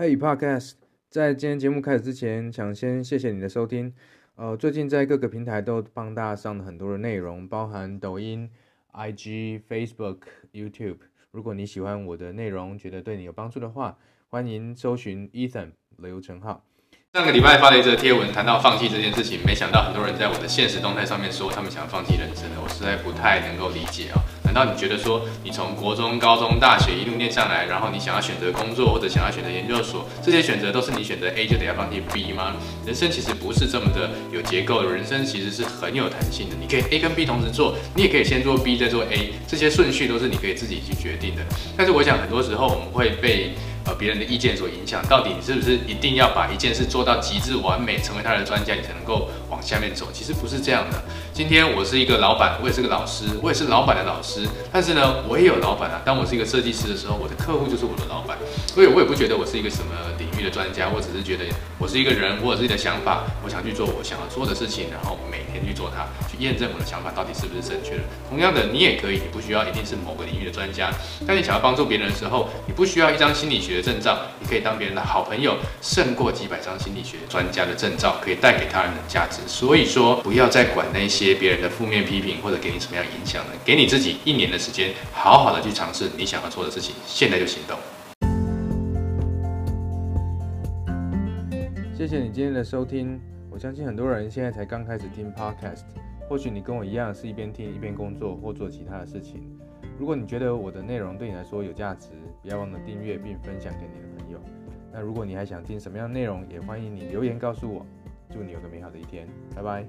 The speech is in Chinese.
Hey Podcast，在今天节目开始之前，想先谢谢你的收听。呃，最近在各个平台都帮大家上了很多的内容，包含抖音、IG、Facebook、YouTube。如果你喜欢我的内容，觉得对你有帮助的话，欢迎搜寻 Ethan 刘成浩。上个礼拜发了一则贴文，谈到放弃这件事情，没想到很多人在我的现实动态上面说他们想放弃人生了，我实在不太能够理解啊。难道你觉得说，你从国中、高中、大学一路念上来，然后你想要选择工作或者想要选择研究所，这些选择都是你选择 A 就得要放弃 B 吗？人生其实不是这么的有结构的，人生其实是很有弹性的。你可以 A 跟 B 同时做，你也可以先做 B 再做 A，这些顺序都是你可以自己去决定的。但是我想很多时候我们会被别人的意见所影响，到底你是不是一定要把一件事做到极致完美，成为他的专家，你才能够往下面走？其实不是这样的。今天我是一个老板，我也是个老师，我也是老板的老师。但是呢，我也有老板啊。当我是一个设计师的时候，我的客户就是我的老板。所以我也不觉得我是一个什么领域的专家，我只是觉得我是一个人，我有自己的想法，我想去做我想要做的事情，然后每天去做它，去验证我的想法到底是不是正确的。同样的，你也可以，你不需要一定是某个领域的专家。当你想要帮助别人的时候，你不需要一张心理学的证照，你可以当别人的好朋友，胜过几百张心理学专家的证照可以带给他人的价值。所以说，不要再管那些别人的负面。批评或者给你什么样影响了？给你自己一年的时间，好好的去尝试你想要做的事情，现在就行动。谢谢你今天的收听，我相信很多人现在才刚开始听 Podcast，或许你跟我一样是一边听一边工作或做其他的事情。如果你觉得我的内容对你来说有价值，不要忘了订阅并分享给你的朋友。那如果你还想听什么样的内容，也欢迎你留言告诉我。祝你有个美好的一天，拜拜。